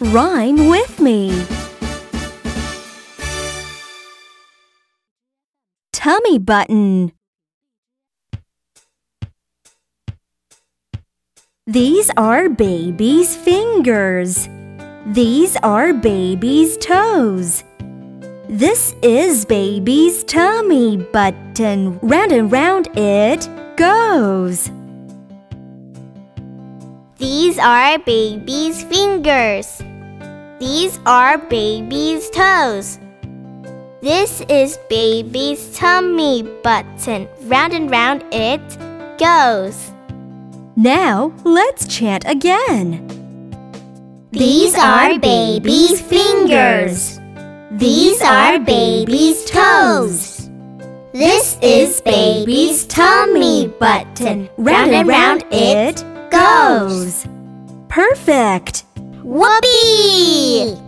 Rhyme with me. Tummy button. These are baby's fingers. These are baby's toes. This is baby's tummy button. Round and round it goes. These are baby's fingers. These are baby's toes. This is baby's tummy button. Round and round it goes. Now let's chant again. These are baby's fingers. These are baby's toes. This is baby's tummy button. Round and round it goes. Perfect! Whoopee!